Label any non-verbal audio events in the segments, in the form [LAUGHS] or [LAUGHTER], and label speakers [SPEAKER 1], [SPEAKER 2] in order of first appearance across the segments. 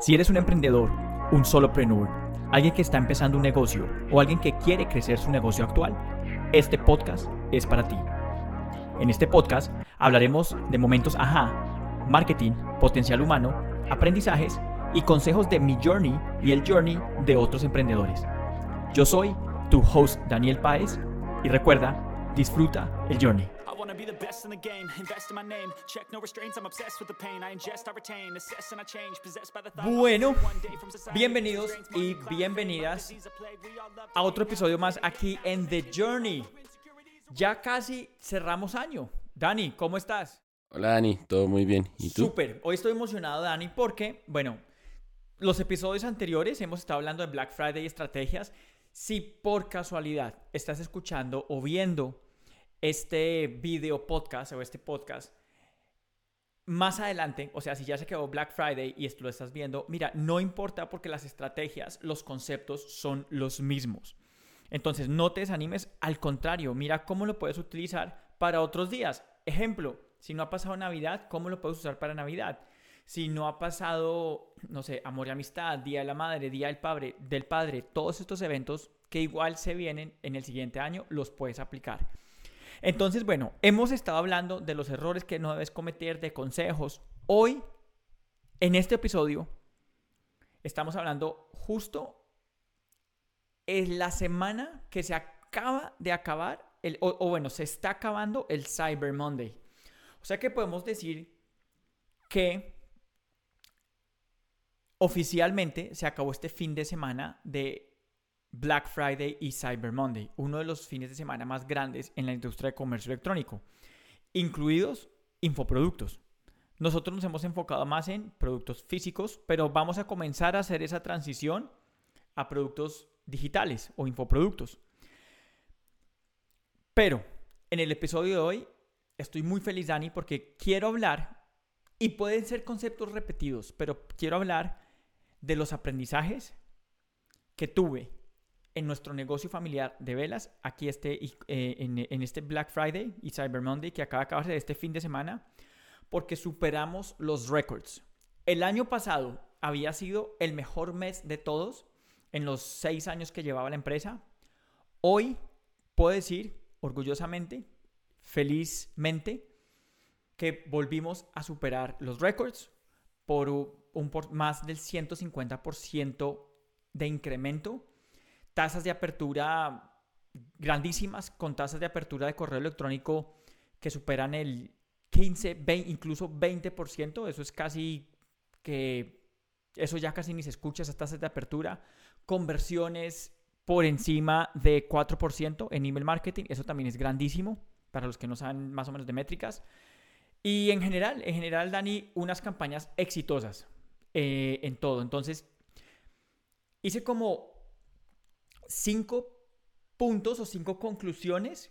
[SPEAKER 1] Si eres un emprendedor, un solopreneur, alguien que está empezando un negocio o alguien que quiere crecer su negocio actual, este podcast es para ti. En este podcast hablaremos de momentos ajá, marketing, potencial humano, aprendizajes y consejos de mi journey y el journey de otros emprendedores. Yo soy tu host Daniel Páez y recuerda, disfruta el journey. Bueno, bienvenidos y bienvenidas a otro episodio más aquí en The Journey. Ya casi cerramos año. Dani, ¿cómo estás?
[SPEAKER 2] Hola Dani, todo muy bien. ¿Y tú?
[SPEAKER 1] Súper. Hoy estoy emocionado, Dani, porque, bueno, los episodios anteriores hemos estado hablando de Black Friday y estrategias. Si por casualidad estás escuchando o viendo este video podcast o este podcast más adelante, o sea, si ya se quedó Black Friday y esto lo estás viendo, mira, no importa porque las estrategias, los conceptos son los mismos. Entonces, no te desanimes, al contrario, mira cómo lo puedes utilizar para otros días. Ejemplo, si no ha pasado Navidad, ¿cómo lo puedes usar para Navidad? Si no ha pasado, no sé, amor y amistad, Día de la Madre, Día del Padre, del Padre, todos estos eventos que igual se vienen en el siguiente año, los puedes aplicar. Entonces, bueno, hemos estado hablando de los errores que no debes cometer, de consejos. Hoy, en este episodio, estamos hablando justo en la semana que se acaba de acabar, el, o, o bueno, se está acabando el Cyber Monday. O sea que podemos decir que oficialmente se acabó este fin de semana de Black Friday y Cyber Monday, uno de los fines de semana más grandes en la industria de comercio electrónico, incluidos infoproductos. Nosotros nos hemos enfocado más en productos físicos, pero vamos a comenzar a hacer esa transición a productos digitales o infoproductos. Pero en el episodio de hoy estoy muy feliz, Dani, porque quiero hablar, y pueden ser conceptos repetidos, pero quiero hablar de los aprendizajes que tuve en nuestro negocio familiar de velas, aquí este, eh, en, este Black Friday y Cyber Monday que acaba de acabarse este fin de semana, porque superamos los récords. El año pasado había sido el mejor mes de todos en los seis años que llevaba la empresa. Hoy puedo decir orgullosamente, felizmente, que volvimos a superar los récords por un por más del 150% de incremento tasas de apertura grandísimas, con tasas de apertura de correo electrónico que superan el 15, 20, incluso 20%. Eso es casi que, eso ya casi ni se escucha, esas tasas de apertura. Conversiones por encima de 4% en email marketing, eso también es grandísimo para los que no saben más o menos de métricas. Y en general, en general, Dani, unas campañas exitosas eh, en todo. Entonces, hice como cinco puntos o cinco conclusiones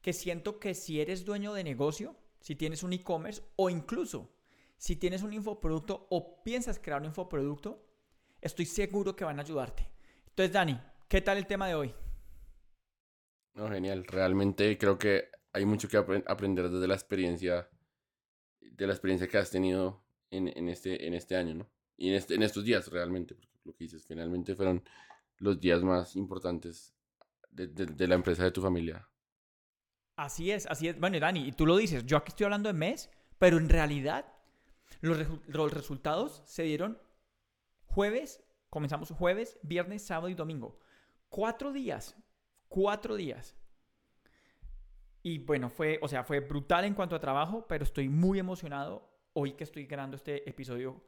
[SPEAKER 1] que siento que si eres dueño de negocio, si tienes un e-commerce o incluso si tienes un infoproducto o piensas crear un infoproducto, estoy seguro que van a ayudarte. Entonces, Dani, ¿qué tal el tema de hoy?
[SPEAKER 2] No, genial. Realmente creo que hay mucho que aprender desde la experiencia, de la experiencia que has tenido en, este, en este año, ¿no? Y en, este, en estos días realmente, porque lo que dices, finalmente fueron los días más importantes de, la empresa de tu familia.
[SPEAKER 1] Así es, así es. Bueno, Dani, y tú lo dices, yo aquí estoy hablando de mes, pero en realidad los, los resultados se dieron jueves, comenzamos jueves, viernes, sábado y domingo. Cuatro días, cuatro días. Y bueno, fue, o sea, fue brutal en cuanto a trabajo, pero estoy muy emocionado hoy que estoy grabando este episodio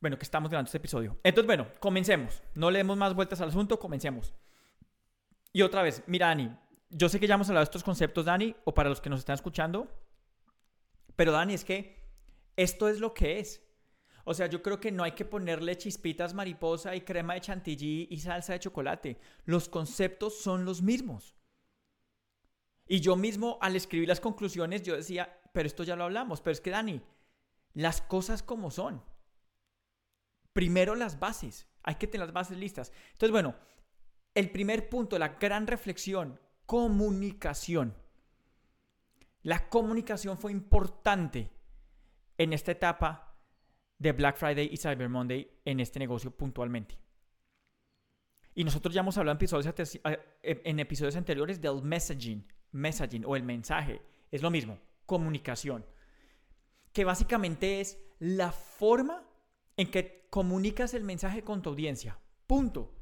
[SPEAKER 1] bueno, que estamos grabando este episodio. Entonces, bueno, comencemos. No le demos más vueltas al asunto, comencemos. Y otra vez, mira, Dani, yo sé que ya hemos hablado de estos conceptos, Dani, o para los que nos están escuchando, pero Dani, es que esto es lo que es. O sea, yo creo que no hay que ponerle chispitas mariposa y crema de chantilly y salsa de chocolate. Los conceptos son los mismos. Y yo mismo al escribir las conclusiones, yo decía, pero esto ya lo hablamos, pero es que Dani, las cosas como son primero las bases. Hay que tener las bases listas. Entonces, bueno, el primer punto, la gran reflexión, comunicación. La comunicación fue importante en esta etapa de Black Friday y Cyber Monday en este negocio puntualmente. Y nosotros ya hemos hablado en episodios, en episodios anteriores del messaging, messaging o el mensaje. Es lo mismo, comunicación. Que básicamente es la forma en que comunicas el mensaje con tu audiencia. Punto.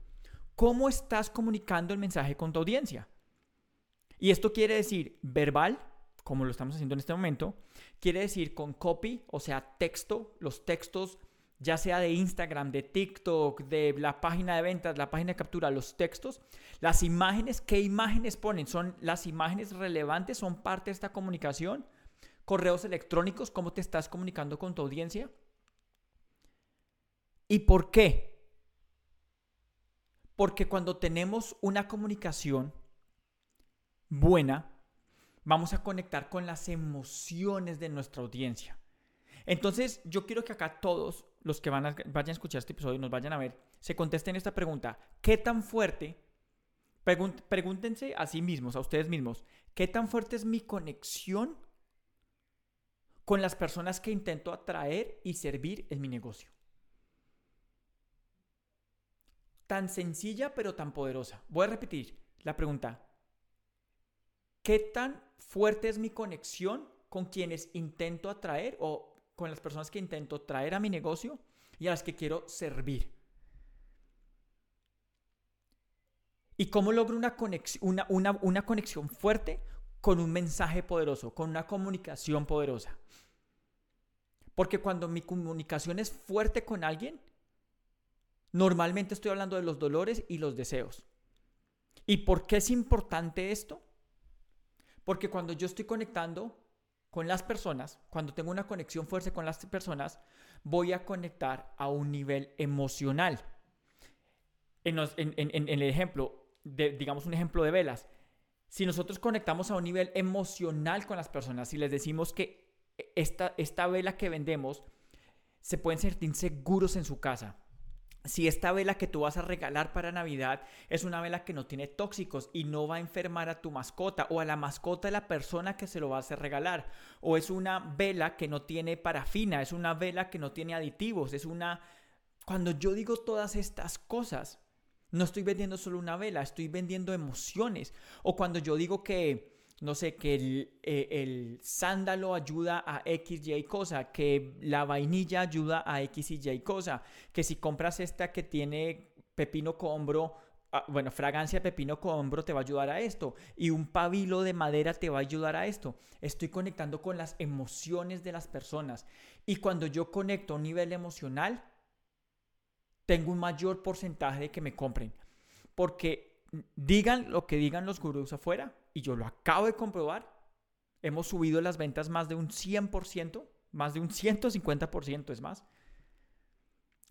[SPEAKER 1] ¿Cómo estás comunicando el mensaje con tu audiencia? Y esto quiere decir verbal, como lo estamos haciendo en este momento, quiere decir con copy, o sea, texto, los textos, ya sea de Instagram, de TikTok, de la página de ventas, la página de captura, los textos, las imágenes, ¿qué imágenes ponen? ¿Son las imágenes relevantes? ¿Son parte de esta comunicación? Correos electrónicos, ¿cómo te estás comunicando con tu audiencia? ¿Y por qué? Porque cuando tenemos una comunicación buena, vamos a conectar con las emociones de nuestra audiencia. Entonces, yo quiero que acá todos los que van a, vayan a escuchar este episodio y nos vayan a ver, se contesten esta pregunta. ¿Qué tan fuerte? pregúntense a sí mismos, a ustedes mismos, ¿qué tan fuerte es mi conexión con las personas que intento atraer y servir en mi negocio? Tan sencilla pero tan poderosa. Voy a repetir la pregunta. ¿Qué tan fuerte es mi conexión con quienes intento atraer o con las personas que intento traer a mi negocio y a las que quiero servir? ¿Y cómo logro una conexión, una, conexión fuerte con un mensaje poderoso, con una comunicación poderosa? Porque cuando mi comunicación es fuerte con alguien, normalmente estoy hablando de los dolores y los deseos. ¿Y por qué es importante esto? Porque cuando yo estoy conectando con las personas, cuando tengo una conexión fuerte con las personas, voy a conectar a un nivel emocional. En, el ejemplo, digamos un ejemplo de velas, si nosotros conectamos a un nivel emocional con las personas, y les decimos que esta, esta vela que vendemos, se pueden sentir seguros en su casa, si esta vela que tú vas a regalar para Navidad es una vela que no tiene tóxicos y no va a enfermar a tu mascota o a la mascota de la persona que se lo va a regalar, o es una vela que no tiene parafina, es una vela que no tiene aditivos, es una... Cuando yo digo todas estas cosas, no estoy vendiendo solo una vela, estoy vendiendo emociones. O cuando yo digo que no sé, que eh, el, sándalo ayuda a X, Y cosa, que la vainilla ayuda a X y Y cosa, que si compras esta que tiene pepino combro, ah, bueno, fragancia pepino combro te va a ayudar a esto, y un pabilo de madera te va a ayudar a esto. Estoy conectando con las emociones de las personas. Y cuando yo conecto a un nivel emocional, tengo un mayor porcentaje de que me compren. Porque digan lo que digan los gurús afuera, y yo lo acabo de comprobar, hemos subido las ventas más de un 100%, más de un 150% es más.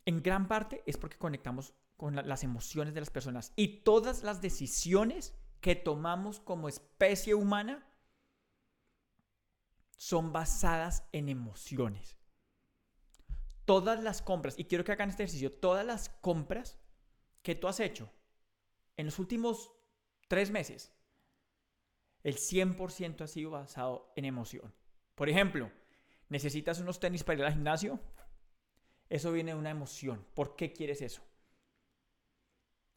[SPEAKER 1] En gran parte es porque conectamos con las emociones de las personas y todas las decisiones que tomamos como especie humana son basadas en emociones. Todas las compras, y quiero que hagan este ejercicio, todas las compras que tú has hecho en los últimos tres meses, el 100% ha sido basado en emoción. Por ejemplo, necesitas unos tenis para ir al gimnasio. Eso viene de una emoción. ¿Por qué quieres eso?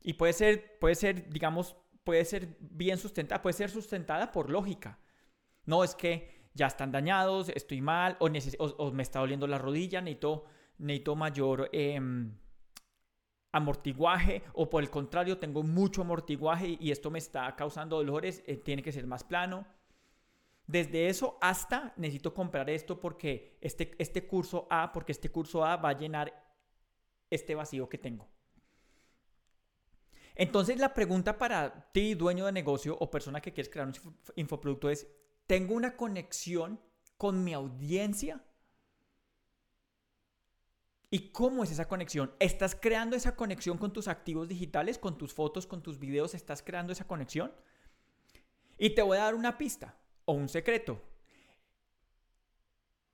[SPEAKER 1] Y puede ser, puede ser, digamos, puede ser bien sustentada, puede ser sustentada por lógica. No es que ya están dañados, estoy mal, o, me está doliendo la rodilla, necesito, necesito mayor em, amortiguaje o por el contrario tengo mucho amortiguaje y esto me está causando dolores, eh, tiene que ser más plano. Desde eso hasta necesito comprar esto porque este, este curso A, porque este curso A va a llenar este vacío que tengo. Entonces la pregunta para ti, dueño de negocio o persona que quieres crear un infoproducto es, ¿tengo una conexión con mi audiencia? ¿Y cómo es esa conexión? ¿Estás creando esa conexión con tus activos digitales, con tus fotos, con tus videos? ¿Estás creando esa conexión? Y te voy a dar una pista o un secreto.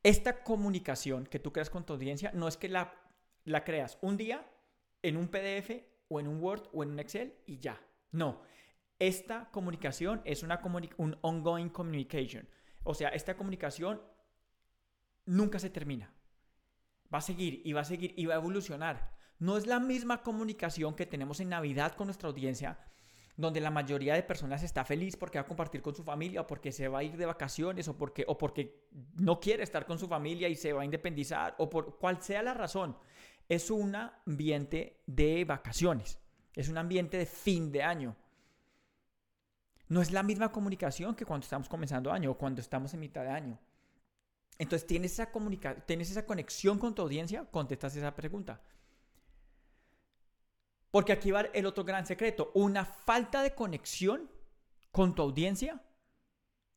[SPEAKER 1] Esta comunicación que tú creas con tu audiencia no es que la, la creas un día en un PDF o en un Word o en un Excel y ya. No. Esta comunicación es una un ongoing communication. O sea, esta comunicación nunca se termina Va a seguir y va a seguir y va a evolucionar. No es la misma comunicación que tenemos en Navidad con nuestra audiencia, donde la mayoría de personas está feliz porque va a compartir con su familia o porque se va a ir de vacaciones o porque, o porque no quiere estar con su familia y se va a independizar o por cual sea la razón. Es un ambiente de vacaciones, es un ambiente de fin de año. No es la misma comunicación que cuando estamos comenzando año o cuando estamos en mitad de año. Entonces, ¿tienes esa, ¿tienes esa conexión con tu audiencia? Contestas esa pregunta. Porque aquí va el otro gran secreto. Una falta de conexión con tu audiencia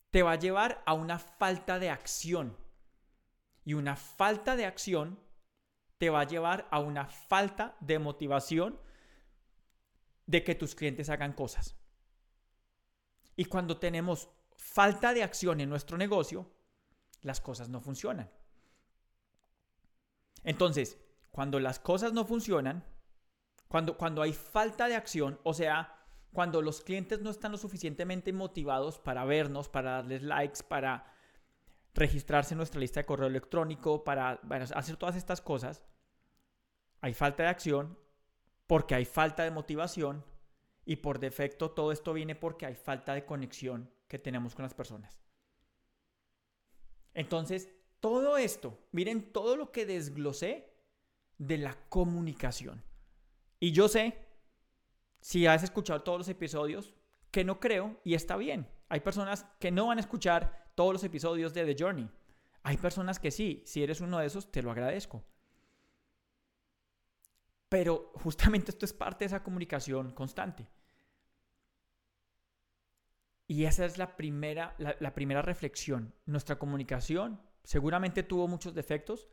[SPEAKER 1] te va a llevar a una falta de acción. Y una falta de acción te va a llevar a una falta de motivación de que tus clientes hagan cosas. Y cuando tenemos falta de acción en nuestro negocio, las cosas no funcionan. Entonces, cuando las cosas no funcionan, cuando, cuando hay falta de acción, o sea, cuando los clientes no están lo suficientemente motivados para vernos, para darles likes, para registrarse en nuestra lista de correo electrónico, para hacer todas estas cosas, hay falta de acción porque hay falta de motivación y por defecto todo esto viene porque hay falta de conexión que tenemos con las personas. Entonces, todo esto, miren todo lo que desglosé de la comunicación. Y yo sé, si has escuchado todos los episodios, que no creo y está bien. Hay personas que no van a escuchar todos los episodios de The Journey. Hay personas que sí. Si eres uno de esos, te lo agradezco. Pero justamente esto es parte de esa comunicación constante. Y esa es la primera, la, primera reflexión. Nuestra comunicación seguramente tuvo muchos defectos,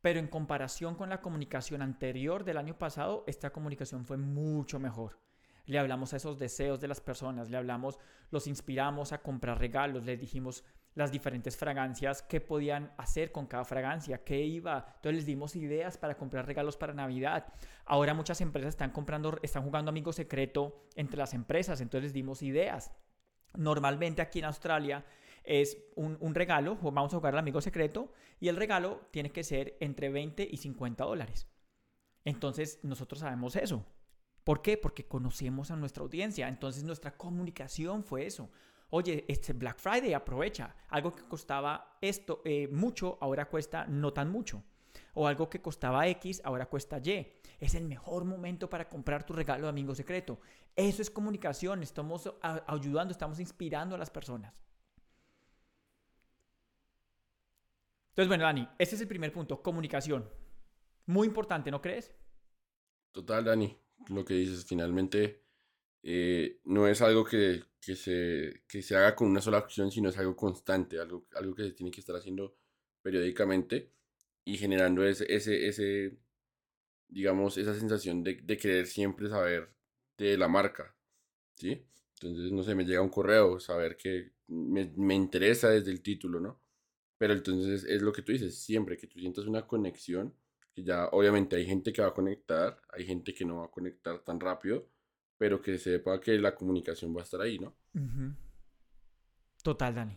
[SPEAKER 1] pero en comparación con la comunicación anterior del año pasado, esta comunicación fue mucho mejor. Le hablamos a esos deseos de las personas, le hablamos, los inspiramos a comprar regalos, les dijimos las diferentes fragancias, qué podían hacer con cada fragancia, qué iba. Entonces les dimos ideas para comprar regalos para Navidad. Ahora muchas empresas están comprando, están jugando amigo secreto entre las empresas, entonces les dimos ideas. Normalmente aquí en Australia es un, regalo, vamos a jugar al amigo secreto, y el regalo tiene que ser entre 20 y 50 dólares. Entonces nosotros sabemos eso. ¿Por qué? Porque conocemos a nuestra audiencia. Entonces nuestra comunicación fue eso. Oye, este Black Friday aprovecha. Algo que costaba esto eh, mucho, ahora cuesta no tan mucho. O algo que costaba X, ahora cuesta Y. Es el mejor momento para comprar tu regalo de amigo secreto. Eso es comunicación. Estamos ayudando, estamos inspirando a las personas. Entonces, bueno, Dani, ese es el primer punto, comunicación. Muy importante, ¿no crees?
[SPEAKER 2] Total, Dani. Lo que dices, finalmente, eh, no es algo que, se, se haga con una sola acción, sino es algo constante, algo, algo que se tiene que estar haciendo periódicamente y generando ese, ese, ese digamos, esa sensación de, de querer siempre saber de la marca, ¿sí? Entonces, no sé, me llega un correo, saber que me, me interesa desde el título, ¿no? Pero entonces es lo que tú dices, siempre que tú sientas una conexión, que ya obviamente hay gente que va a conectar, hay gente que no va a conectar tan rápido, pero que sepa que la comunicación va a estar ahí, ¿no?
[SPEAKER 1] Total, Dani.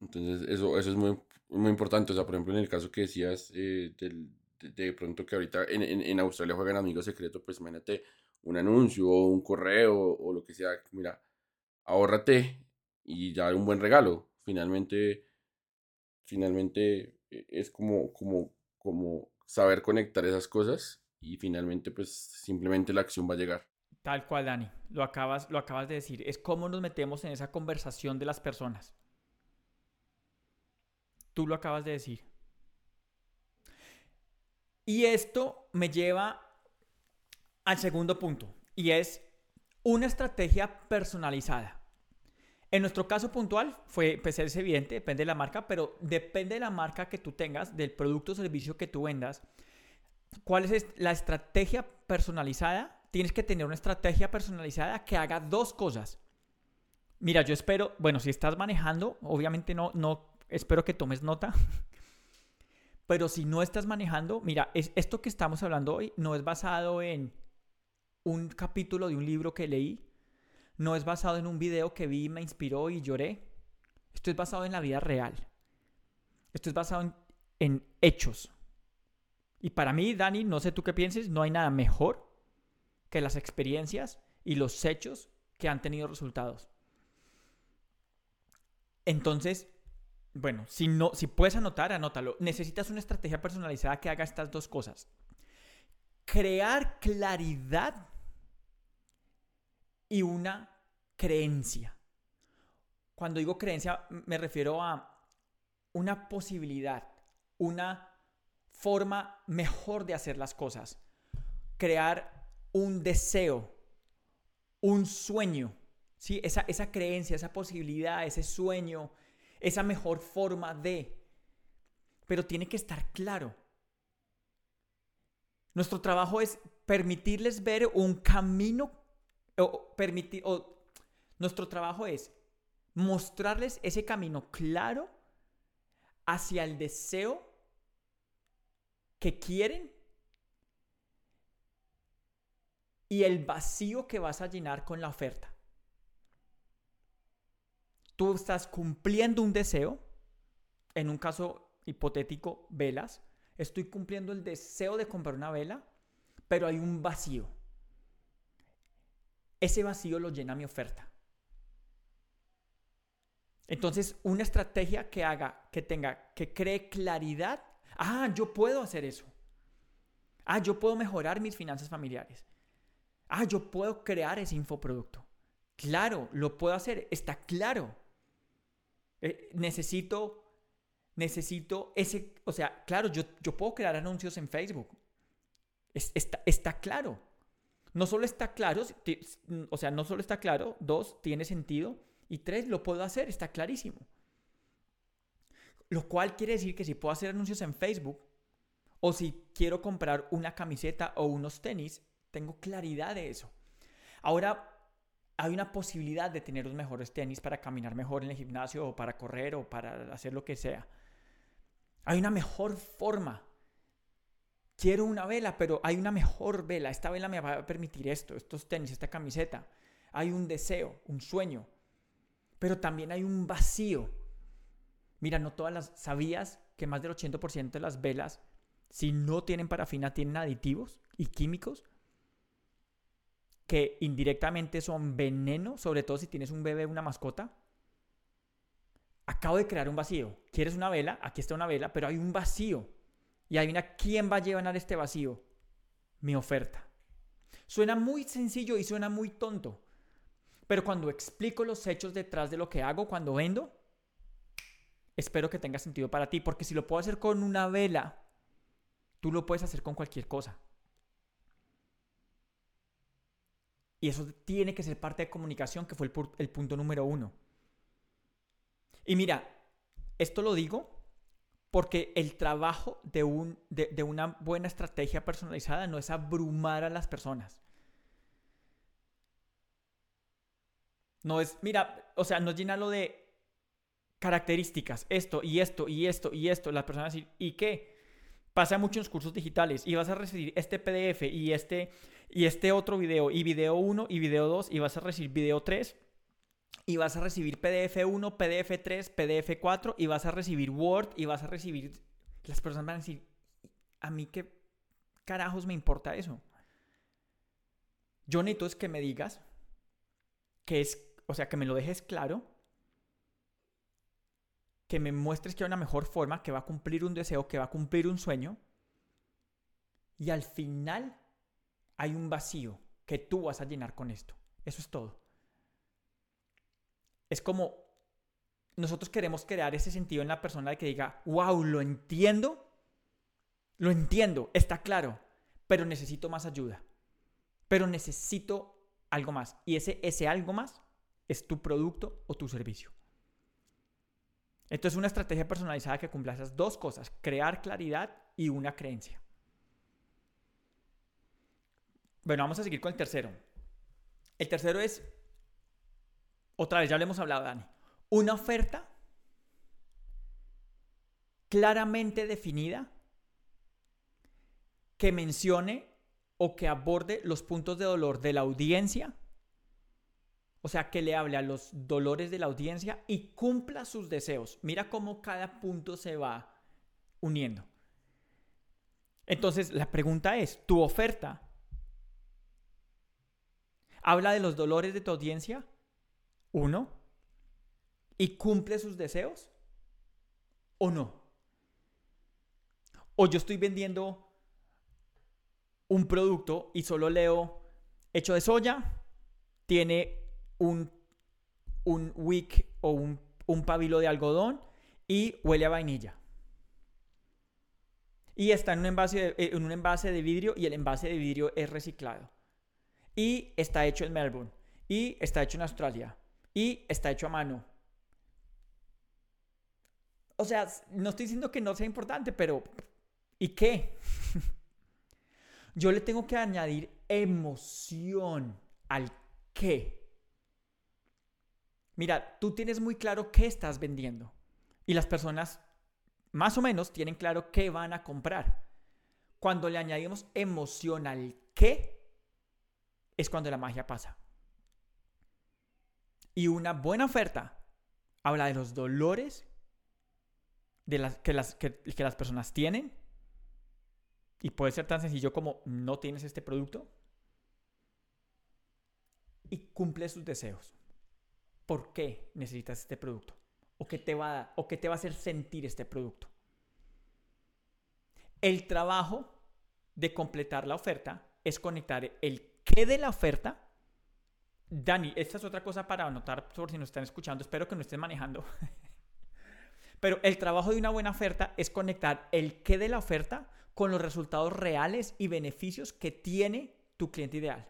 [SPEAKER 2] Entonces eso, eso es muy, muy importante. O sea, por ejemplo, en el caso que decías eh, de, pronto que ahorita en, en, Australia juegan amigos secretos, pues imagínate un anuncio o un correo o lo que sea. Mira, ahórrate y ya un buen regalo. Finalmente finalmente eh, es como, como, como saber conectar esas cosas y finalmente pues simplemente la acción va a llegar.
[SPEAKER 1] Tal cual, Dani, lo acabas, lo acabas de decir, es cómo nos metemos en esa conversación de las personas. Tú lo acabas de decir. Y esto me lleva al segundo punto, y es una estrategia personalizada. En nuestro caso puntual fue, pues es evidente, depende de la marca, pero depende de la marca que tú tengas, del producto o servicio que tú vendas. ¿Cuál es la estrategia personalizada? Tienes que tener una estrategia personalizada que haga dos cosas. Mira, yo espero, bueno, si estás manejando, obviamente no, no, espero que tomes nota. [LAUGHS] Pero si no estás manejando, mira, es, esto que estamos hablando hoy no es basado en un capítulo de un libro que leí, no es basado en un video que vi, me inspiró y lloré. Esto es basado en la vida real. Esto es basado en, hechos. Y para mí, Dani, no sé tú qué pienses, no hay nada mejor que las experiencias y los hechos que han tenido resultados. Entonces, bueno, si, no, si puedes anotar, anótalo. Necesitas una estrategia personalizada que haga estas dos cosas. Crear claridad y una creencia. Cuando digo creencia me refiero a una posibilidad, una forma mejor de hacer las cosas. Crear un deseo, un sueño, ¿sí? esa, esa creencia, esa posibilidad, ese sueño, esa mejor forma de. Pero tiene que estar claro. Nuestro trabajo es permitirles ver un camino, o permitir, o nuestro trabajo es mostrarles ese camino claro hacia el deseo que quieren y el vacío que vas a llenar con la oferta. Tú estás cumpliendo un deseo, en un caso hipotético, velas. Estoy cumpliendo el deseo de comprar una vela, pero hay un vacío. Ese vacío lo llena mi oferta. Entonces, una estrategia que haga, que tenga, que cree claridad. Ah, yo puedo hacer eso. Ah, yo puedo mejorar mis finanzas familiares. Ah, yo puedo crear ese infoproducto. Claro, lo puedo hacer, está claro. Eh, necesito, necesito ese, o sea, claro, yo, yo puedo crear anuncios en Facebook. está, está claro. No solo está claro, o sea, no solo está claro, dos, tiene sentido, y tres, lo puedo hacer, está clarísimo. Lo cual quiere decir que si puedo hacer anuncios en Facebook, o si quiero comprar una camiseta o unos tenis, tengo claridad de eso. Ahora, hay una posibilidad de tener los mejores tenis para caminar mejor en el gimnasio o para correr o para hacer lo que sea. Hay una mejor forma. Quiero una vela, pero hay una mejor vela. Esta vela me va a permitir esto, estos tenis, esta camiseta. Hay un deseo, un sueño. Pero también hay un vacío. Mira, no todas las... ¿Sabías que más del 80% de las velas, si no tienen parafina, tienen aditivos y químicos? Que indirectamente son veneno, sobre todo si tienes un bebé, una mascota. Acabo de crear un vacío. ¿Quieres una vela? Aquí está una vela, pero hay un vacío. Y adivina quién va a llevar este vacío. Mi oferta. Suena muy sencillo y suena muy tonto. Pero cuando explico los hechos detrás de lo que hago cuando vendo, espero que tenga sentido para ti. Porque si lo puedo hacer con una vela, tú lo puedes hacer con cualquier cosa. Y eso tiene que ser parte de comunicación, que fue el, punto número uno. Y mira, esto lo digo porque el trabajo de, un, de, una buena estrategia personalizada no es abrumar a las personas. No es, mira, o sea, no es llenarlo de características, esto y esto y esto y esto. Las personas ¿y qué? Pasa mucho en los cursos digitales y vas a recibir este PDF y este y este otro video, y video 1 y video 2, y vas a recibir video 3, y vas a recibir PDF 1, PDF 3, PDF 4, y vas a recibir Word, y vas a recibir... Las personas van a decir, ¿a mí qué carajos me importa eso? Yo necesito es que me digas que es, o sea, que me lo dejes claro, que me muestres que hay una mejor forma, que va a cumplir un deseo, que va a cumplir un sueño, y al final hay un vacío que tú vas a llenar con esto. Eso es todo. Es como nosotros queremos crear ese sentido en la persona de que diga, wow, lo entiendo, lo entiendo, está claro, pero necesito más ayuda, pero necesito algo más. Y ese, ese algo más es tu producto o tu servicio. Esto es una estrategia personalizada que cumple esas dos cosas, crear claridad y una creencia. Bueno, vamos a seguir con el tercero. El tercero es, otra vez, ya le hemos hablado, Dani, una oferta claramente definida que mencione o que aborde los puntos de dolor de la audiencia, o sea, que le hable a los dolores de la audiencia y cumpla sus deseos. Mira cómo cada punto se va uniendo. Entonces, la pregunta es, ¿tu oferta habla de los dolores de tu audiencia? Uno. ¿Y cumple sus deseos? ¿O no? ¿O yo estoy vendiendo un producto y solo leo hecho de soya, tiene un, un wick o un, un pabilo de algodón y huele a vainilla? Y está en un, envase eh, en un envase de vidrio y el envase de vidrio es reciclado. Y está hecho en Melbourne. Y está hecho en Australia. Y está hecho a mano. O sea, no estoy diciendo que no sea importante, pero ¿y qué? [LAUGHS] Yo le tengo que añadir emoción al qué. Mira, tú tienes muy claro qué estás vendiendo. Y las personas más o menos tienen claro qué van a comprar. Cuando le añadimos emoción al qué, es cuando la magia pasa. Y una buena oferta habla de los dolores de las, que, las, que, las personas tienen. Y puede ser tan sencillo como no tienes este producto. Y cumple sus deseos. ¿Por qué necesitas este producto? ¿O qué te va a, o te va a hacer sentir este producto? El trabajo de completar la oferta es conectar el qué de la oferta. Dani, esta es otra cosa para anotar por si nos están escuchando. Espero que no estén manejando. [LAUGHS] Pero el trabajo de una buena oferta es conectar el qué de la oferta con los resultados reales y beneficios que tiene tu cliente ideal.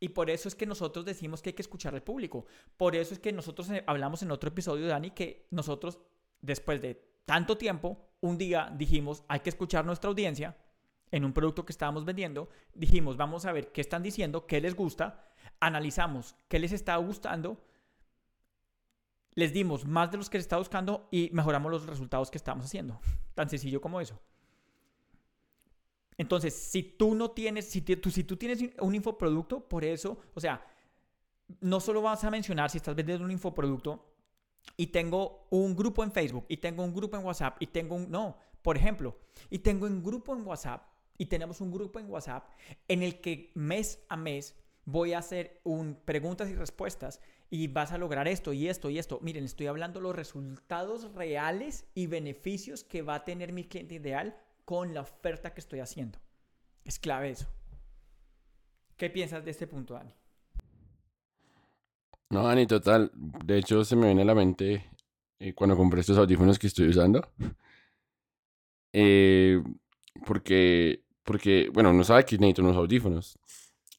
[SPEAKER 1] Y por eso es que nosotros decimos que hay que escuchar al público. Por eso es que nosotros eh, hablamos en otro episodio, Dani, que nosotros, después de tanto tiempo, un día dijimos, hay que escuchar nuestra audiencia en un producto que estábamos vendiendo. Dijimos, vamos a ver qué están diciendo, qué les gusta. Analizamos qué les está gustando. Les dimos más de los que les está buscando y mejoramos los resultados que estamos haciendo. Tan sencillo como eso. Entonces, si tú no tienes, si, tú, si tú tienes un infoproducto, por eso, o sea, no solo vas a mencionar si estás vendiendo un infoproducto y tengo un grupo en Facebook y tengo un grupo en WhatsApp y tengo un, no, por ejemplo, y tengo un grupo en WhatsApp y tenemos un grupo en WhatsApp en el que mes a mes voy a hacer un preguntas y respuestas y vas a lograr esto y esto y esto. Miren, estoy hablando los resultados reales y beneficios que va a tener mi cliente ideal con la oferta que estoy haciendo. Es clave eso. ¿Qué piensas de este punto, Dani?
[SPEAKER 2] No, Dani, total. De hecho, se me viene a la mente eh, cuando compré estos audífonos que estoy usando. Eh, porque, porque, bueno, no sabe que necesito unos audífonos.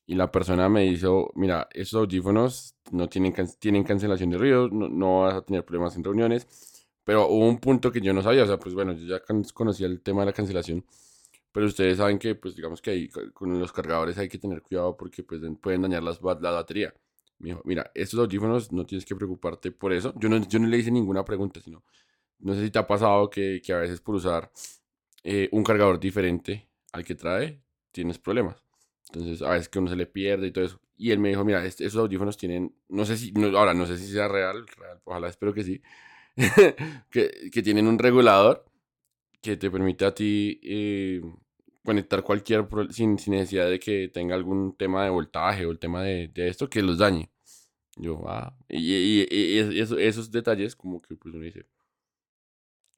[SPEAKER 2] Y la persona me dijo, mira, estos audífonos no tienen, tienen cancelación de ruido, no, no vas a tener problemas en reuniones pero hubo un punto que yo no sabía, o sea, pues bueno, yo ya conocía el tema de la cancelación, pero ustedes saben que, pues digamos que ahí con los cargadores hay que tener cuidado porque pues pueden dañar las, la batería. Me dijo, mira, estos audífonos no tienes que preocuparte por eso. Yo no, yo no le hice ninguna pregunta, sino, no sé si te ha pasado que, que a veces por usar eh, un cargador diferente al que trae, tienes problemas. Entonces, a veces que uno se le pierde y todo eso. Y él me dijo, mira, esos audífonos tienen, no sé si, ahora no sé si sea real, real, ojalá espero que sí, [LAUGHS] que, que, tienen un regulador que te permite a ti eh, conectar cualquier sin, sin, necesidad de que tenga algún tema de voltaje o el tema de, de esto que los dañe. Yo, ah, y, y, esos detalles como que pues uno dice,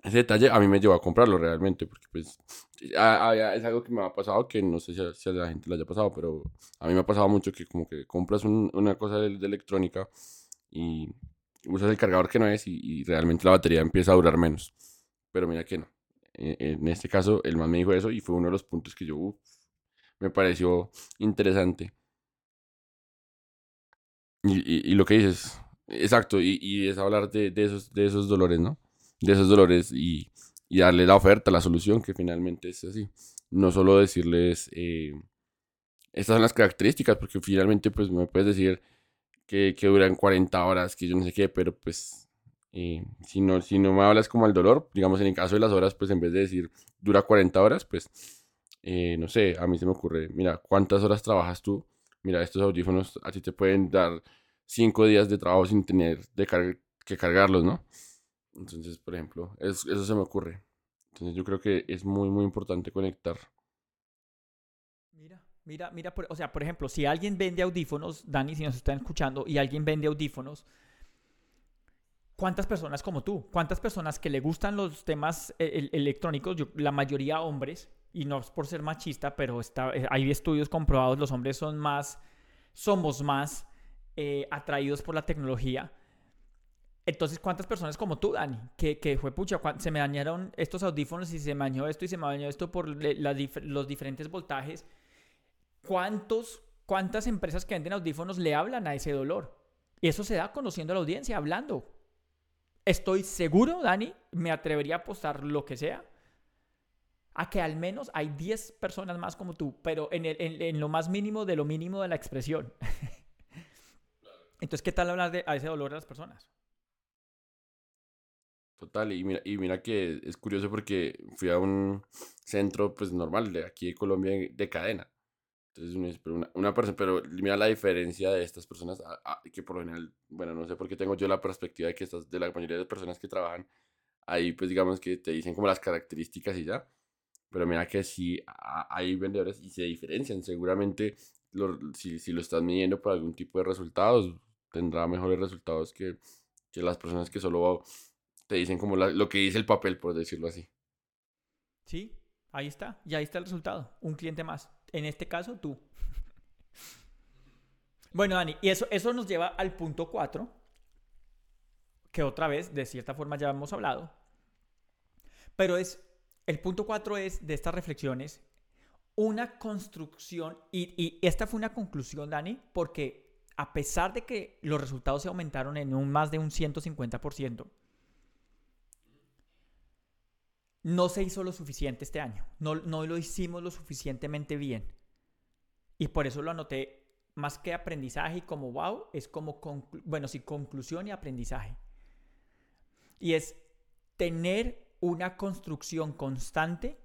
[SPEAKER 2] ese detalle a mí me llevó a comprarlo realmente, porque pues [SNIFFS] es algo que me ha pasado, que no sé si a, la gente le haya pasado, pero a mí me ha pasado mucho que como que compras una cosa de, de electrónica y usas el cargador que no es y, realmente la batería empieza a durar menos. Pero mira que no. E, en este caso, el man me dijo eso y fue uno de los puntos que yo me pareció interesante. Y, y, lo que dices, exacto, y, y es hablar de, de, esos, de esos dolores, ¿no? De esos dolores y, y darle la oferta, la solución, que finalmente es así. No solo decirles, eh, estas son las características, porque finalmente pues me puedes decir, que, que duran 40 horas, que yo no sé qué, pero pues eh, si, no, si no me hablas como el dolor, digamos en el caso de las horas, pues en vez de decir dura 40 horas, pues eh, no sé, a mí se me ocurre, mira, ¿cuántas horas trabajas tú? Mira, estos audífonos a ti te pueden dar 5 días de trabajo sin tener de que cargarlos, ¿no? Entonces, por ejemplo, eso se me ocurre. Entonces yo creo que es muy, muy importante conectar.
[SPEAKER 1] Mira, mira, mira, o sea, por ejemplo, si alguien vende audífonos, Dani, si nos están escuchando, y alguien vende audífonos, ¿cuántas personas como tú? ¿Cuántas personas que le gustan los temas eh, electrónicos? la mayoría hombres, y no es por ser machista, pero está, eh, hay estudios comprobados, los hombres son más, somos más eh, atraídos por la tecnología. Entonces, ¿cuántas personas como tú, Dani? Que, que fue pucha, se me dañaron estos audífonos y se me dañó esto y se me dañó esto por los diferentes voltajes. ¿Cuántos, ¿Cuántas empresas que venden audífonos le hablan a ese dolor? Y eso se da conociendo a la audiencia, hablando. Estoy seguro, Dani, me atrevería a apostar lo que sea, a que al menos hay 10 personas más como tú, pero en, en, lo más mínimo de lo mínimo de la expresión. [LAUGHS] Entonces, ¿qué tal hablar de, a ese dolor de las personas?
[SPEAKER 2] Total, y mira, y mira que es curioso porque fui a un centro pues normal de aquí de Colombia de cadena. Entonces una, una persona, pero mira la diferencia de estas personas, que por lo general, bueno, no sé por qué tengo yo la perspectiva de que estas, de la mayoría de personas que trabajan ahí, pues digamos que te dicen como las características y ya. Pero mira que sí hay vendedores y se diferencian. Seguramente si, si, lo estás midiendo por algún tipo de resultados, tendrá mejores resultados que, que las personas que solo te dicen como lo que dice el papel, por decirlo así.
[SPEAKER 1] Sí, ahí está. Y ahí está el resultado. Un cliente más. En este caso, tú. bueno, Dani, y eso, eso nos lleva al punto 4, que otra vez, de cierta forma, ya hemos hablado. Pero es, el punto 4 es de estas reflexiones, una construcción, y, y esta fue una conclusión, Dani, porque a pesar de que los resultados se aumentaron en un más de un 150%, no se hizo lo suficiente este año. No, no lo hicimos lo suficientemente bien. Y por eso lo anoté más que aprendizaje y como wow, es como, bueno, sí, conclusión y aprendizaje. Y es tener una construcción constante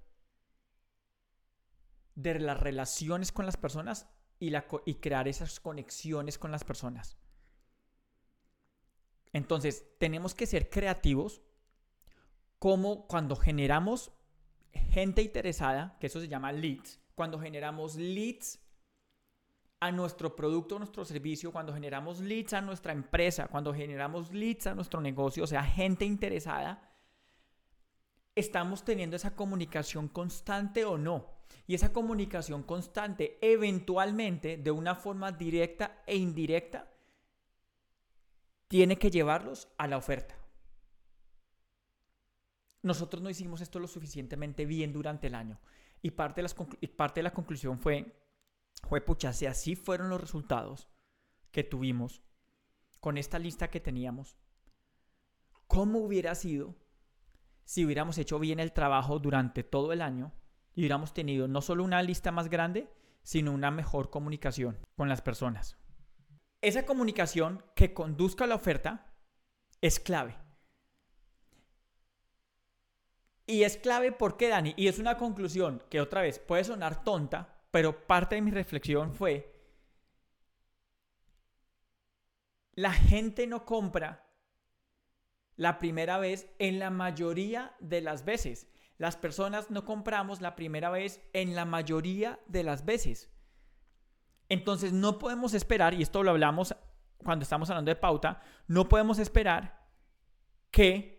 [SPEAKER 1] de las relaciones con las personas y, la, y crear esas conexiones con las personas. Entonces, tenemos que ser creativos como cuando generamos gente interesada, que eso se llama leads, cuando generamos leads a nuestro producto, a nuestro servicio, cuando generamos leads a nuestra empresa, cuando generamos leads a nuestro negocio, o sea, gente interesada, estamos teniendo esa comunicación constante o no. Y esa comunicación constante, eventualmente, de una forma directa e indirecta, tiene que llevarlos a la oferta nosotros no hicimos esto lo suficientemente bien durante el año. Y parte de, las parte de la conclusión fue, fue, pucha, si así fueron los resultados que tuvimos con esta lista que teníamos, ¿cómo hubiera sido si hubiéramos hecho bien el trabajo durante todo el año y hubiéramos tenido no solo una lista más grande, sino una mejor comunicación con las personas? Esa comunicación que conduzca a la oferta es clave. Y es clave porque, Dani, y es una conclusión que otra vez puede sonar tonta, pero parte de mi reflexión fue, la gente no compra la primera vez en la mayoría de las veces. Las personas no compramos la primera vez en la mayoría de las veces. Entonces no podemos esperar, y esto lo hablamos cuando estamos hablando de pauta, no podemos esperar que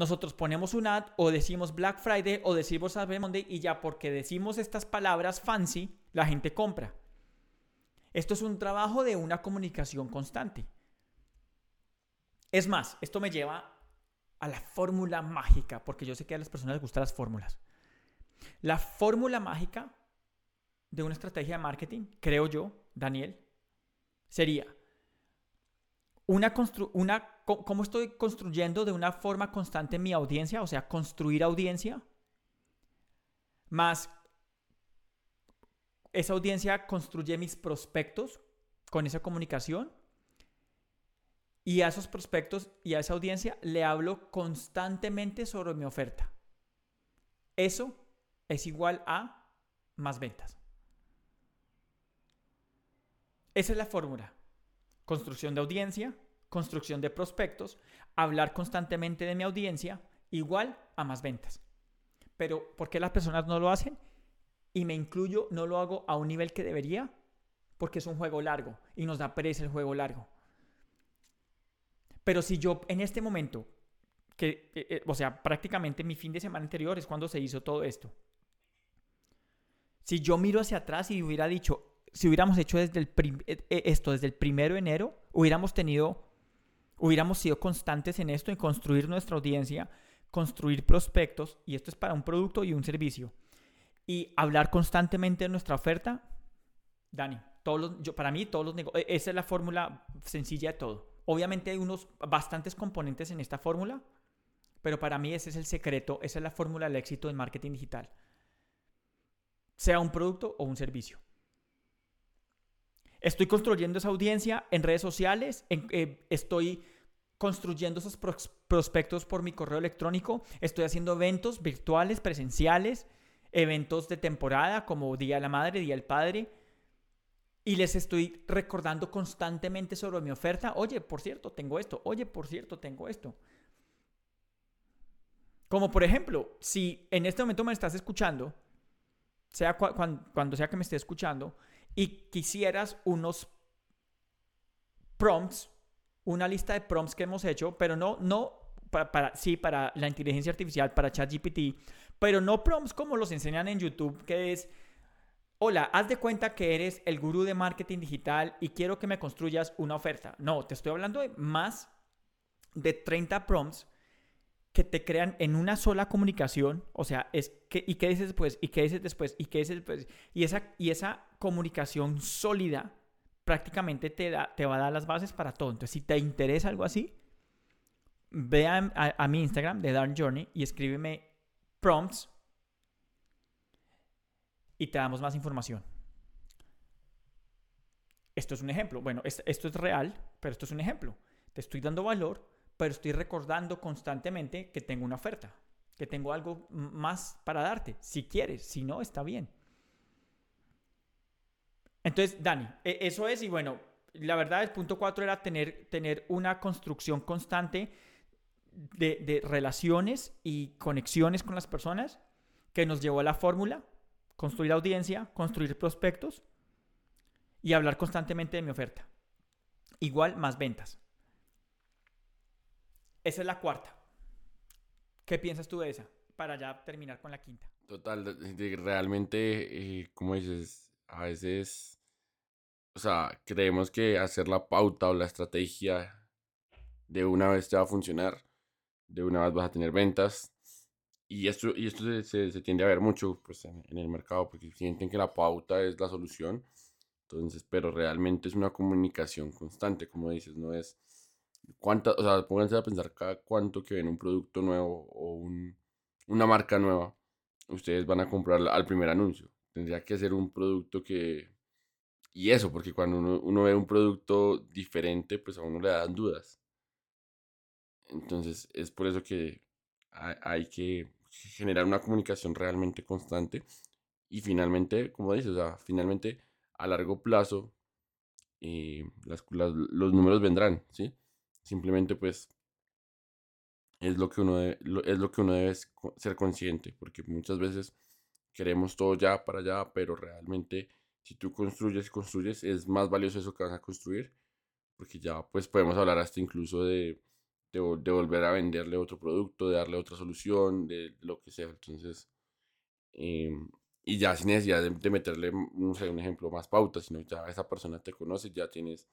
[SPEAKER 1] nosotros ponemos un ad o decimos Black Friday o decimos Cyber Monday y ya porque decimos estas palabras fancy, la gente compra. Esto es un trabajo de una comunicación constante. Es más, esto me lleva a la fórmula mágica, porque yo sé que a las personas les gustan las fórmulas. La fórmula mágica de una estrategia de marketing, creo yo, Daniel, sería una, una ¿Cómo estoy construyendo de una forma constante mi audiencia? O sea, construir audiencia. Más esa audiencia construye mis prospectos con esa comunicación. Y a esos prospectos y a esa audiencia le hablo constantemente sobre mi oferta. Eso es igual a más ventas. Esa es la fórmula. Construcción de audiencia, construcción de prospectos, hablar constantemente de mi audiencia, igual a más ventas. Pero ¿por qué las personas no lo hacen? Y me incluyo, no lo hago a un nivel que debería, porque es un juego largo y nos da pereza el juego largo. Pero si yo en este momento, que, eh, eh, o sea, prácticamente mi fin de semana anterior es cuando se hizo todo esto. Si yo miro hacia atrás y hubiera dicho, si hubiéramos hecho desde el eh, esto desde el primero de enero, hubiéramos tenido, hubiéramos sido constantes en esto, en construir nuestra audiencia, construir prospectos, y esto es para un producto y un servicio, y hablar constantemente de nuestra oferta, Dani, todos los, para mí todos los negocios, e, esa es la fórmula sencilla de todo. Obviamente hay unos bastantes componentes en esta fórmula, pero para mí ese es el secreto, esa es la fórmula del éxito del marketing digital. Sea un producto o un servicio. Estoy construyendo esa audiencia en redes sociales, eh, estoy construyendo esos prospectos por mi correo electrónico, estoy haciendo eventos virtuales, presenciales, eventos de temporada como Día de la Madre, Día del Padre, y les estoy recordando constantemente sobre mi oferta, oye, por cierto, tengo esto, oye, por cierto, tengo esto. Como por ejemplo, si en este momento me estás escuchando, sea cuando sea que me esté escuchando, y quisieras unos prompts, una lista de prompts que hemos hecho, pero no, no para, sí, para la inteligencia artificial, para ChatGPT, pero no prompts como los enseñan en YouTube, que es, hola, haz de cuenta que eres el gurú de marketing digital y quiero que me construyas una oferta. No, te estoy hablando de más de 30 prompts que te crean en una sola comunicación, o sea, es que, y qué dices después, y qué dices después, y qué dices después, y esa, y esa comunicación sólida prácticamente te, da, te va a dar las bases para todo. Entonces, si te interesa algo así, ve a, mi Instagram de Darn Journey y escríbeme prompts y te damos más información. Esto es un ejemplo. Bueno, esto es real, pero esto es un ejemplo. Te estoy dando valor pero estoy recordando constantemente que tengo una oferta, que tengo algo más para darte, si quieres, si no, está bien. Entonces, Dani, e, eso es, y bueno, la verdad, el punto cuatro era tener, tener una construcción constante de, de relaciones y conexiones con las personas que nos llevó a la fórmula, construir audiencia, construir prospectos y hablar constantemente de mi oferta. Igual más ventas. Esa es la cuarta. ¿Qué piensas tú de esa? Para ya terminar con la quinta.
[SPEAKER 2] Total, realmente, eh, como dices, a veces, o sea, creemos que hacer la pauta o la estrategia de una vez te va a funcionar, de una vez vas a tener ventas. Y esto, y esto se, tiende a ver mucho pues, en, en, el mercado, porque sienten que la pauta es la solución. Entonces, pero realmente es una comunicación constante, como dices, no es cuánta, o sea, pónganse a pensar cada cuánto que ven un producto nuevo o un, una marca nueva, ustedes van a comprar al primer anuncio. Tendría que ser un producto que... Y eso, porque cuando uno, uno ve un producto diferente, pues a uno le dan dudas. Entonces, es por eso que hay, hay que generar una comunicación realmente constante. Y finalmente, como dices, o sea, finalmente a largo plazo eh, las, las, los números vendrán, ¿sí? Simplemente pues es lo que uno debe, es lo que uno debe ser consciente, porque muchas veces queremos todo ya para allá, pero realmente si tú construyes y construyes es más valioso eso que vas a construir, porque ya pues podemos hablar hasta incluso de, de, volver a venderle otro producto, de darle otra solución, de lo que sea. Entonces, em, y ya sin necesidad de, meterle, un ejemplo más pauta, sino ya esa persona te conoce, ya tienes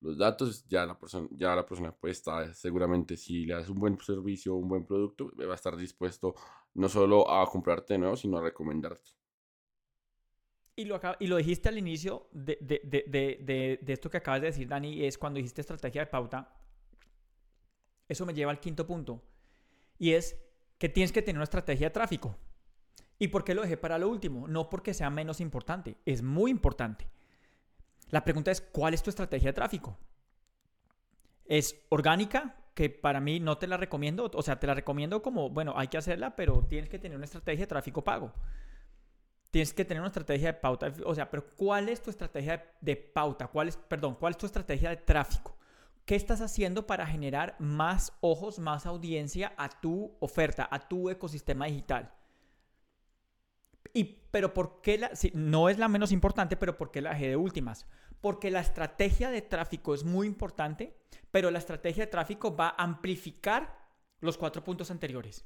[SPEAKER 2] los datos, ya la persona, ya la persona pues está seguramente si le das un buen servicio, un buen producto, va a estar dispuesto no solo a comprarte de nuevo, sino a recomendarte.
[SPEAKER 1] Y lo, y lo dijiste al inicio de, de, de, de, esto que acabas de decir, Dani, es cuando dijiste estrategia de pauta. Eso me lleva al quinto punto. Y es que tienes que tener una estrategia de tráfico. ¿Y por qué lo dejé para lo último? No porque sea menos importante, es muy importante. La pregunta es, ¿cuál es tu estrategia de tráfico? ¿Es orgánica? Que para mí no te la recomiendo. O sea, te la recomiendo como, bueno, hay que hacerla, pero tienes que tener una estrategia de tráfico pago. Tienes que tener una estrategia de pauta. O sea, pero ¿cuál es tu estrategia de pauta? ¿Cuál es, perdón, cuál es tu estrategia de tráfico? ¿qué estás haciendo para generar más ojos, más audiencia a tu oferta, a tu ecosistema digital? Y, pero ¿por qué la, no es la menos importante, pero ¿por qué la dejé de últimas? Porque la estrategia de tráfico es muy importante, pero la estrategia de tráfico va a amplificar los cuatro puntos anteriores.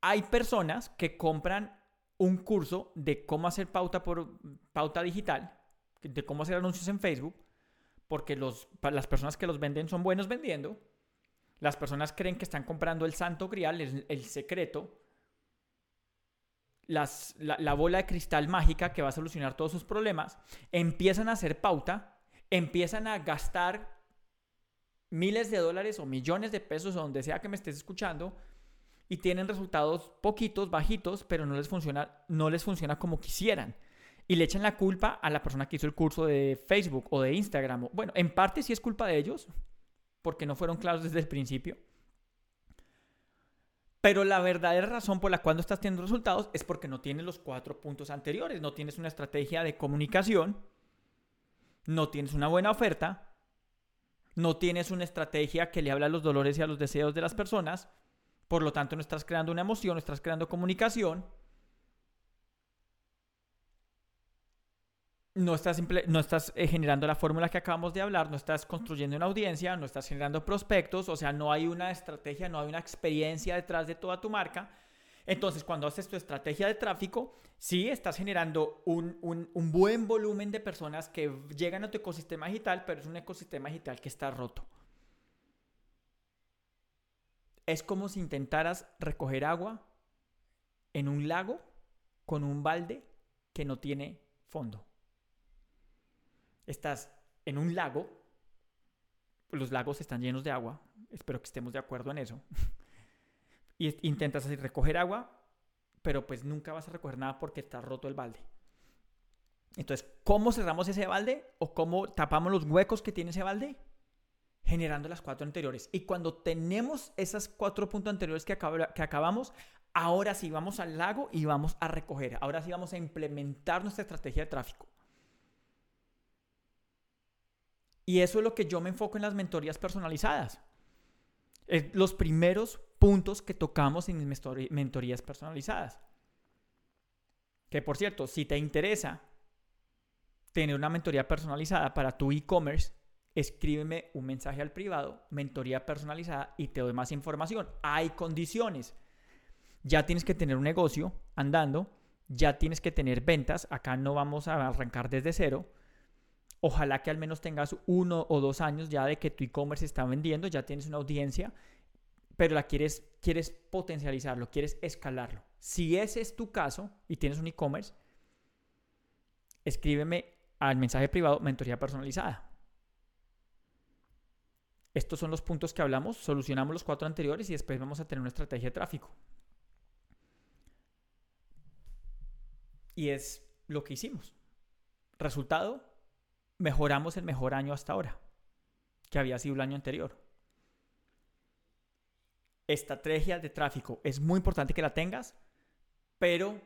[SPEAKER 1] Hay personas que compran un curso de cómo hacer pauta por pauta digital, de cómo hacer anuncios en Facebook, porque los, las personas que los venden son buenos vendiendo. Las personas creen que están comprando el santo grial, el, el secreto, las, la, la, bola de cristal mágica que va a solucionar todos sus problemas. Empiezan a hacer pauta, empiezan a gastar miles de dólares o millones de pesos donde sea que me estés escuchando y tienen resultados poquitos, bajitos, pero no les funciona, no les funciona como quisieran. Y le echan la culpa a la persona que hizo el curso de Facebook o de Instagram. Bueno, en parte sí es culpa de ellos, porque no fueron claros desde el principio. Pero la verdadera razón por la cual no estás teniendo resultados es porque no tienes los cuatro puntos anteriores. No tienes una estrategia de comunicación, no tienes una buena oferta, no tienes una estrategia que le habla a los dolores y a los deseos de las personas por lo tanto, no estás creando una emoción, no estás creando comunicación. No estás, eh, generando la fórmula que acabamos de hablar, no estás construyendo una audiencia, no estás generando prospectos, o sea, no hay una estrategia, no hay una experiencia detrás de toda tu marca. Entonces, cuando haces tu estrategia de tráfico, sí estás generando un, un buen volumen de personas que llegan a tu ecosistema digital, pero es un ecosistema digital que está roto es como si intentaras recoger agua en un lago con un balde que no tiene fondo. Estás en un lago, los lagos están llenos de agua, espero que estemos de acuerdo en eso, [LAUGHS] y intentas así recoger agua, pero pues nunca vas a recoger nada porque está roto el balde. Entonces, ¿cómo cerramos ese balde o cómo tapamos los huecos que tiene ese balde? generando las cuatro anteriores. Y cuando tenemos esas cuatro puntos anteriores que, que acabamos, ahora sí vamos al lago y vamos a recoger. Ahora sí vamos a implementar nuestra estrategia de tráfico. Y eso es lo que yo me enfoco en las mentorías personalizadas. los primeros puntos que tocamos en mis mentorías personalizadas. Que por cierto, si te interesa tener una mentoría personalizada para tu e-commerce, escríbeme un mensaje al privado, mentoría personalizada y te doy más información. Hay condiciones. Ya tienes que tener un negocio andando, ya tienes que tener ventas. Acá no vamos a arrancar desde cero. Ojalá que al menos tengas uno o dos años ya de que tu e-commerce está vendiendo, ya tienes una audiencia, pero la quieres, quieres potencializarlo, quieres escalarlo. Si ese es tu caso y tienes un e-commerce, escríbeme al mensaje privado mentoría personalizada. Estos son los puntos que hablamos, solucionamos los cuatro anteriores y después vamos a tener una estrategia de tráfico. Y es lo que hicimos. Resultado, mejoramos el mejor año hasta ahora, que había sido el año anterior. Estrategia de tráfico. Es muy importante que la tengas, pero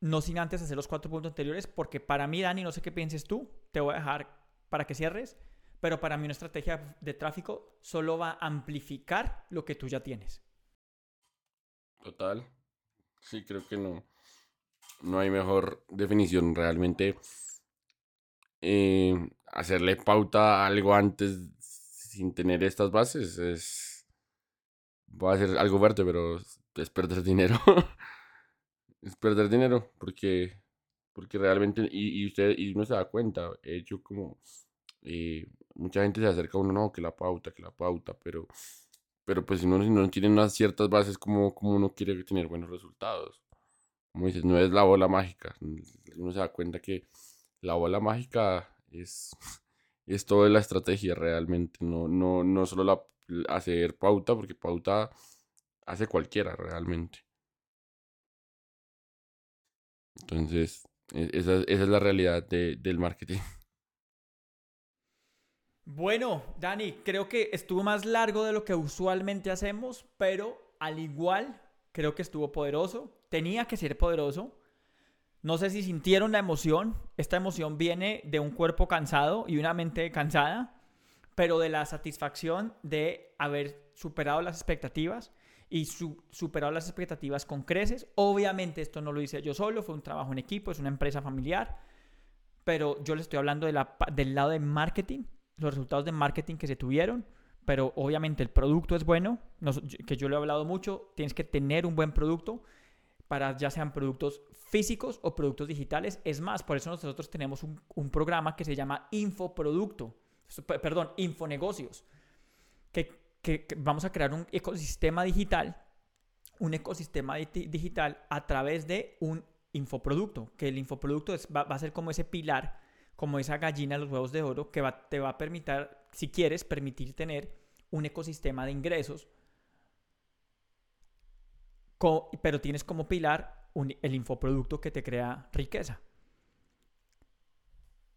[SPEAKER 1] no sin antes hacer los cuatro puntos anteriores, porque para mí, Dani, no sé qué pienses tú, te voy a dejar para que cierres pero para mí una estrategia de tráfico solo va a amplificar lo que tú ya tienes.
[SPEAKER 2] Total. Sí, creo que no. No hay mejor definición. Realmente eh, hacerle pauta a algo antes sin tener estas bases es... Va a ser algo fuerte, pero es perder dinero. [LAUGHS] es perder dinero porque porque realmente y, y usted y uno se da cuenta he hecho como eh, mucha gente se acerca a uno, no, que la pauta, que la pauta, pero, pero pues si uno no tiene unas ciertas bases, como, como uno quiere tener buenos resultados. Como dices, no es la bola mágica. Uno se da cuenta que la bola mágica es, [LAUGHS] es toda la estrategia realmente, no, no, no solo la, hacer pauta, porque pauta hace cualquiera realmente. Entonces, e, esa, esa es la realidad de, del marketing. [LAUGHS]
[SPEAKER 1] Bueno, Dani, creo que estuvo más largo de lo que usualmente hacemos, pero al igual creo que estuvo poderoso. Tenía que ser poderoso. No sé si sintieron la emoción. Esta emoción viene de un cuerpo cansado y una mente cansada. pero de la satisfacción de haber superado las expectativas y superado las expectativas con creces. Obviamente esto no lo hice yo solo, fue un trabajo en equipo, es una empresa familiar, pero yo les estoy hablando de la, del lado de marketing, los resultados de marketing que se tuvieron, pero obviamente el producto es bueno, que yo lo he hablado mucho, tienes que tener un buen producto para ya sean productos físicos o productos digitales. Es más, por eso nosotros tenemos un, programa que se llama Infoproducto, perdón, Infonegocios, que que, vamos a crear un ecosistema digital, un ecosistema digital a través de un infoproducto, que el infoproducto va, a ser como ese pilar, como esa gallina de los huevos de oro, que te va a permitir, si quieres, permitir tener un ecosistema de ingresos, pero tienes como pilar el infoproducto que te crea riqueza.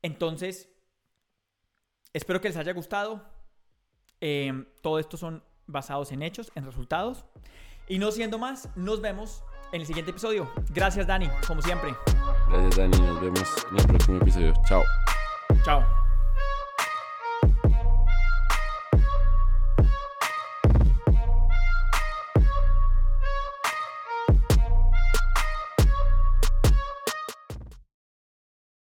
[SPEAKER 1] Entonces, espero que les haya gustado. Eh, todo esto son basados en hechos, en resultados. Y no siendo más, nos vemos en el siguiente episodio. Gracias, Dani, como siempre.
[SPEAKER 2] Gracias, Dani. Nos vemos en el próximo episodio. Chao.
[SPEAKER 1] Chao.